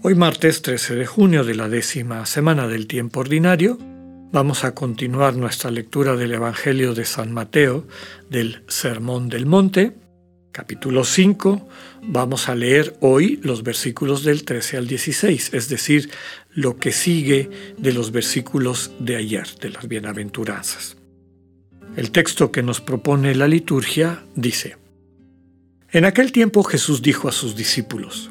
Hoy martes 13 de junio de la décima semana del tiempo ordinario, vamos a continuar nuestra lectura del Evangelio de San Mateo del Sermón del Monte, capítulo 5. Vamos a leer hoy los versículos del 13 al 16, es decir, lo que sigue de los versículos de ayer, de las bienaventuranzas. El texto que nos propone la liturgia dice, En aquel tiempo Jesús dijo a sus discípulos,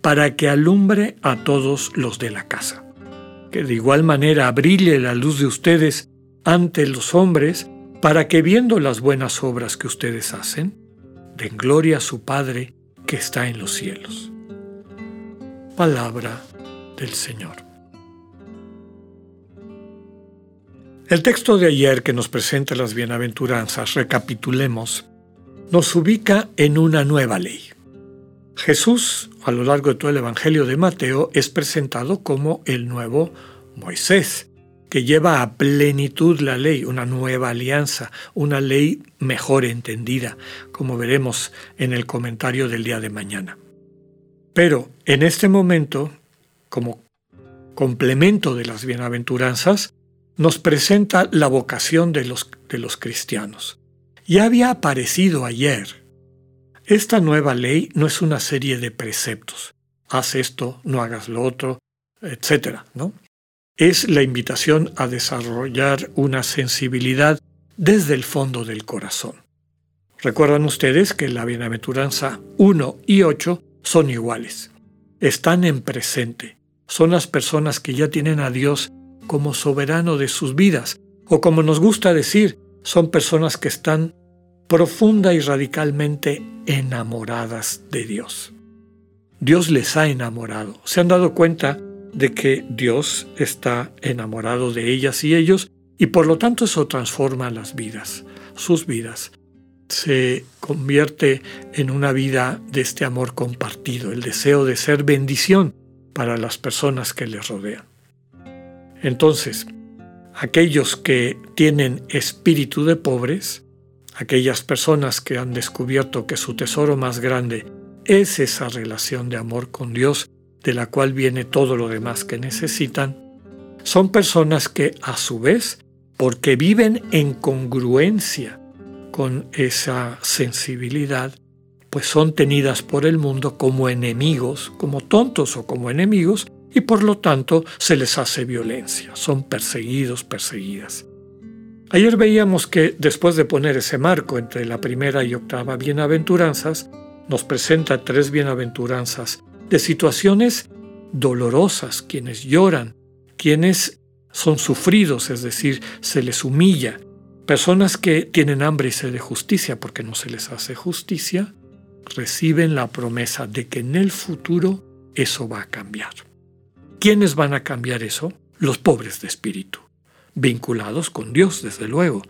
para que alumbre a todos los de la casa. Que de igual manera brille la luz de ustedes ante los hombres, para que viendo las buenas obras que ustedes hacen, den gloria a su Padre que está en los cielos. Palabra del Señor. El texto de ayer que nos presenta las bienaventuranzas, recapitulemos, nos ubica en una nueva ley. Jesús, a lo largo de todo el Evangelio de Mateo, es presentado como el nuevo Moisés, que lleva a plenitud la ley, una nueva alianza, una ley mejor entendida, como veremos en el comentario del día de mañana. Pero en este momento, como complemento de las bienaventuranzas, nos presenta la vocación de los, de los cristianos. Ya había aparecido ayer. Esta nueva ley no es una serie de preceptos. Haz esto, no hagas lo otro, etc. ¿no? Es la invitación a desarrollar una sensibilidad desde el fondo del corazón. Recuerdan ustedes que la bienaventuranza 1 y 8 son iguales. Están en presente. Son las personas que ya tienen a Dios como soberano de sus vidas, o como nos gusta decir, son personas que están profunda y radicalmente enamoradas de Dios. Dios les ha enamorado. Se han dado cuenta de que Dios está enamorado de ellas y ellos y por lo tanto eso transforma las vidas, sus vidas. Se convierte en una vida de este amor compartido, el deseo de ser bendición para las personas que les rodean. Entonces, aquellos que tienen espíritu de pobres, aquellas personas que han descubierto que su tesoro más grande es esa relación de amor con Dios, de la cual viene todo lo demás que necesitan, son personas que a su vez, porque viven en congruencia con esa sensibilidad, pues son tenidas por el mundo como enemigos, como tontos o como enemigos, y por lo tanto se les hace violencia, son perseguidos, perseguidas. Ayer veíamos que después de poner ese marco entre la primera y octava bienaventuranzas, nos presenta tres bienaventuranzas de situaciones dolorosas, quienes lloran, quienes son sufridos, es decir, se les humilla, personas que tienen hambre y sed de justicia porque no se les hace justicia, reciben la promesa de que en el futuro eso va a cambiar. ¿Quiénes van a cambiar eso? Los pobres de espíritu, vinculados con Dios, desde luego.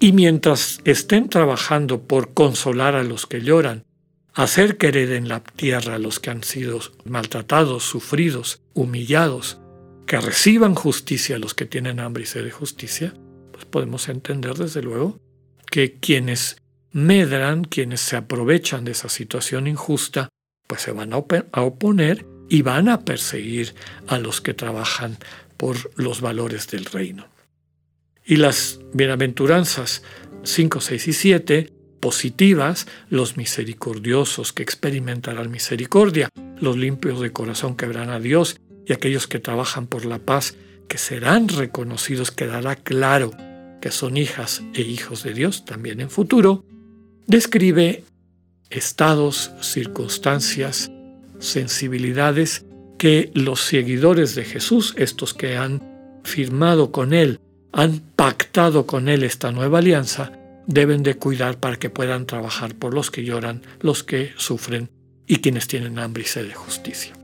Y mientras estén trabajando por consolar a los que lloran, hacer que hereden la tierra a los que han sido maltratados, sufridos, humillados, que reciban justicia a los que tienen hambre y sed de justicia, pues podemos entender desde luego que quienes medran, quienes se aprovechan de esa situación injusta, pues se van a, oponer y van a perseguir a los que trabajan por los valores del reino. Y las bienaventuranzas 5, 6 y 7, positivas, los misericordiosos que experimentarán misericordia, los limpios de corazón que verán a Dios y aquellos que trabajan por la paz que serán reconocidos, quedará claro que son hijas e hijos de Dios también en futuro, describe estados, circunstancias, sensibilidades que los seguidores de Jesús, estos que han firmado con Él, han pactado con Él esta nueva alianza, deben de cuidar para que puedan trabajar por los que lloran, los que sufren y quienes tienen hambre y sed de justicia.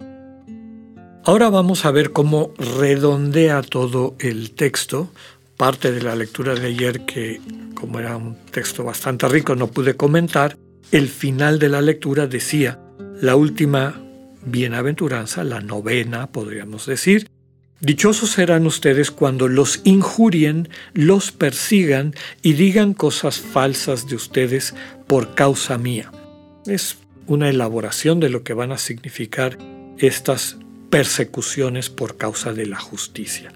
Ahora vamos a ver cómo redondea todo el texto, parte de la lectura de ayer que, como era un texto bastante rico, no pude comentar, el final de la lectura decía, la última bienaventuranza, la novena, podríamos decir, Dichosos serán ustedes cuando los injurien, los persigan y digan cosas falsas de ustedes por causa mía. Es una elaboración de lo que van a significar estas persecuciones por causa de la justicia.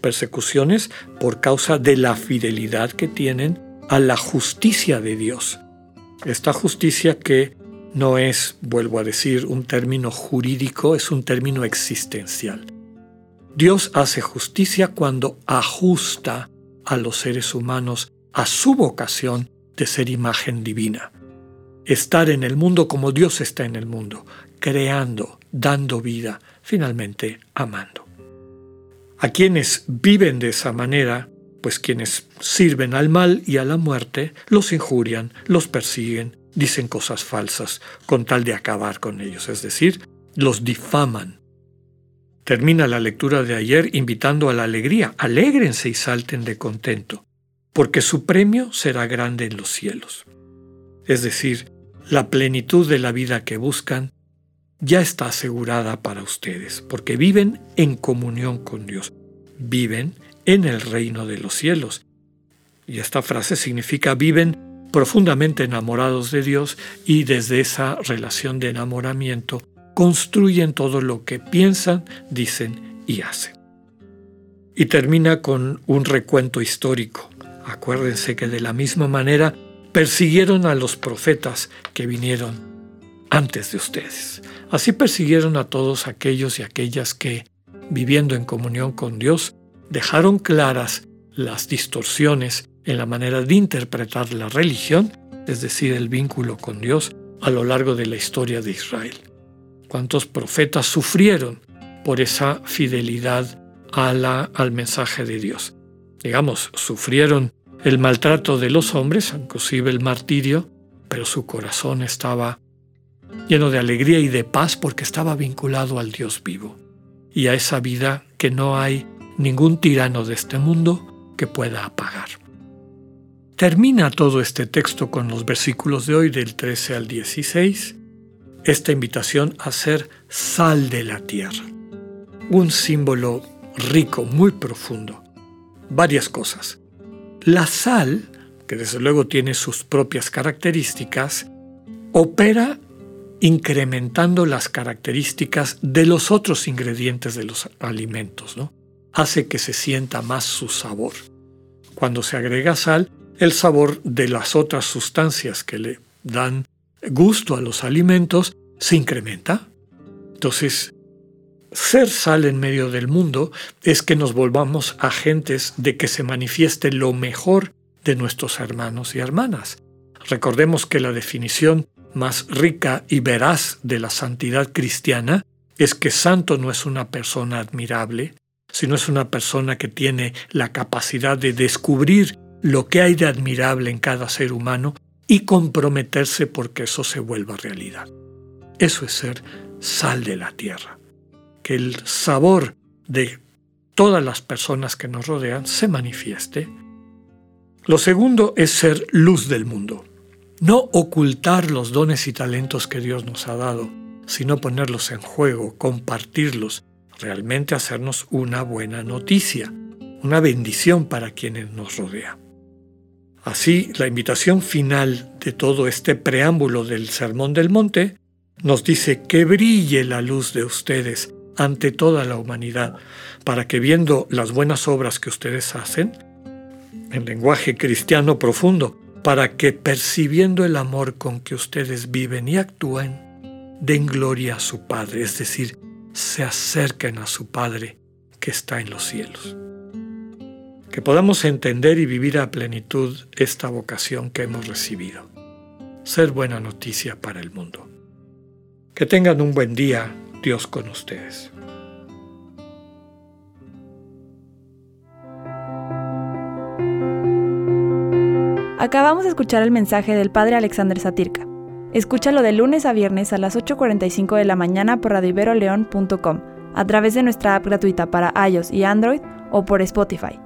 Persecuciones por causa de la fidelidad que tienen a la justicia de Dios. Esta justicia que no es, vuelvo a decir, un término jurídico, es un término existencial. Dios hace justicia cuando ajusta a los seres humanos a su vocación de ser imagen divina. Estar en el mundo como Dios está en el mundo, creando, dando vida, finalmente amando. A quienes viven de esa manera, pues quienes sirven al mal y a la muerte, los injurian, los persiguen, dicen cosas falsas con tal de acabar con ellos, es decir, los difaman. Termina la lectura de ayer invitando a la alegría. Alégrense y salten de contento, porque su premio será grande en los cielos. Es decir, la plenitud de la vida que buscan ya está asegurada para ustedes, porque viven en comunión con Dios, viven en el reino de los cielos. Y esta frase significa viven profundamente enamorados de Dios y desde esa relación de enamoramiento construyen todo lo que piensan, dicen y hacen. Y termina con un recuento histórico. Acuérdense que de la misma manera persiguieron a los profetas que vinieron antes de ustedes. Así persiguieron a todos aquellos y aquellas que, viviendo en comunión con Dios, dejaron claras las distorsiones en la manera de interpretar la religión, es decir, el vínculo con Dios, a lo largo de la historia de Israel. ¿Cuántos profetas sufrieron por esa fidelidad al mensaje de Dios? Digamos, sufrieron el maltrato de los hombres, inclusive el martirio, pero su corazón estaba lleno de alegría y de paz porque estaba vinculado al Dios vivo y a esa vida que no hay ningún tirano de este mundo que pueda apagar. Termina todo este texto con los versículos de hoy del 13 al 16, esta invitación a ser sal de la tierra, un símbolo rico, muy profundo. Varias cosas. La sal, que desde luego tiene sus propias características, opera incrementando las características de los otros ingredientes de los alimentos, ¿no? Hace que se sienta más su sabor. Cuando se agrega sal, el sabor de las otras sustancias que le dan gusto a los alimentos se incrementa. Entonces, ser sal en medio del mundo es que nos volvamos agentes de que se manifieste lo mejor de nuestros hermanos y hermanas. Recordemos que la definición más rica y veraz de la santidad cristiana es que santo no es una persona admirable, sino es una persona que tiene la capacidad de descubrir lo que hay de admirable en cada ser humano y comprometerse porque eso se vuelva realidad. Eso es ser sal de la tierra. Que el sabor de todas las personas que nos rodean se manifieste. Lo segundo es ser luz del mundo. No ocultar los dones y talentos que Dios nos ha dado, sino ponerlos en juego, compartirlos, realmente hacernos una buena noticia, una bendición para quienes nos rodean. Así, la invitación final de todo este preámbulo del Sermón del Monte nos dice que brille la luz de ustedes ante toda la humanidad, para que viendo las buenas obras que ustedes hacen, en lenguaje cristiano profundo, para que percibiendo el amor con que ustedes viven y actúen, den gloria a su Padre, es decir, se acerquen a su Padre, que está en los cielos. Que podamos entender y vivir a plenitud esta vocación que hemos recibido. Ser buena noticia para el mundo. Que tengan un buen día, Dios con ustedes. Acabamos de escuchar el mensaje del Padre Alexander Satirka. Escúchalo de lunes a viernes a las 8.45 de la mañana por radioiberoleón.com, a través de nuestra app gratuita para iOS y Android o por Spotify.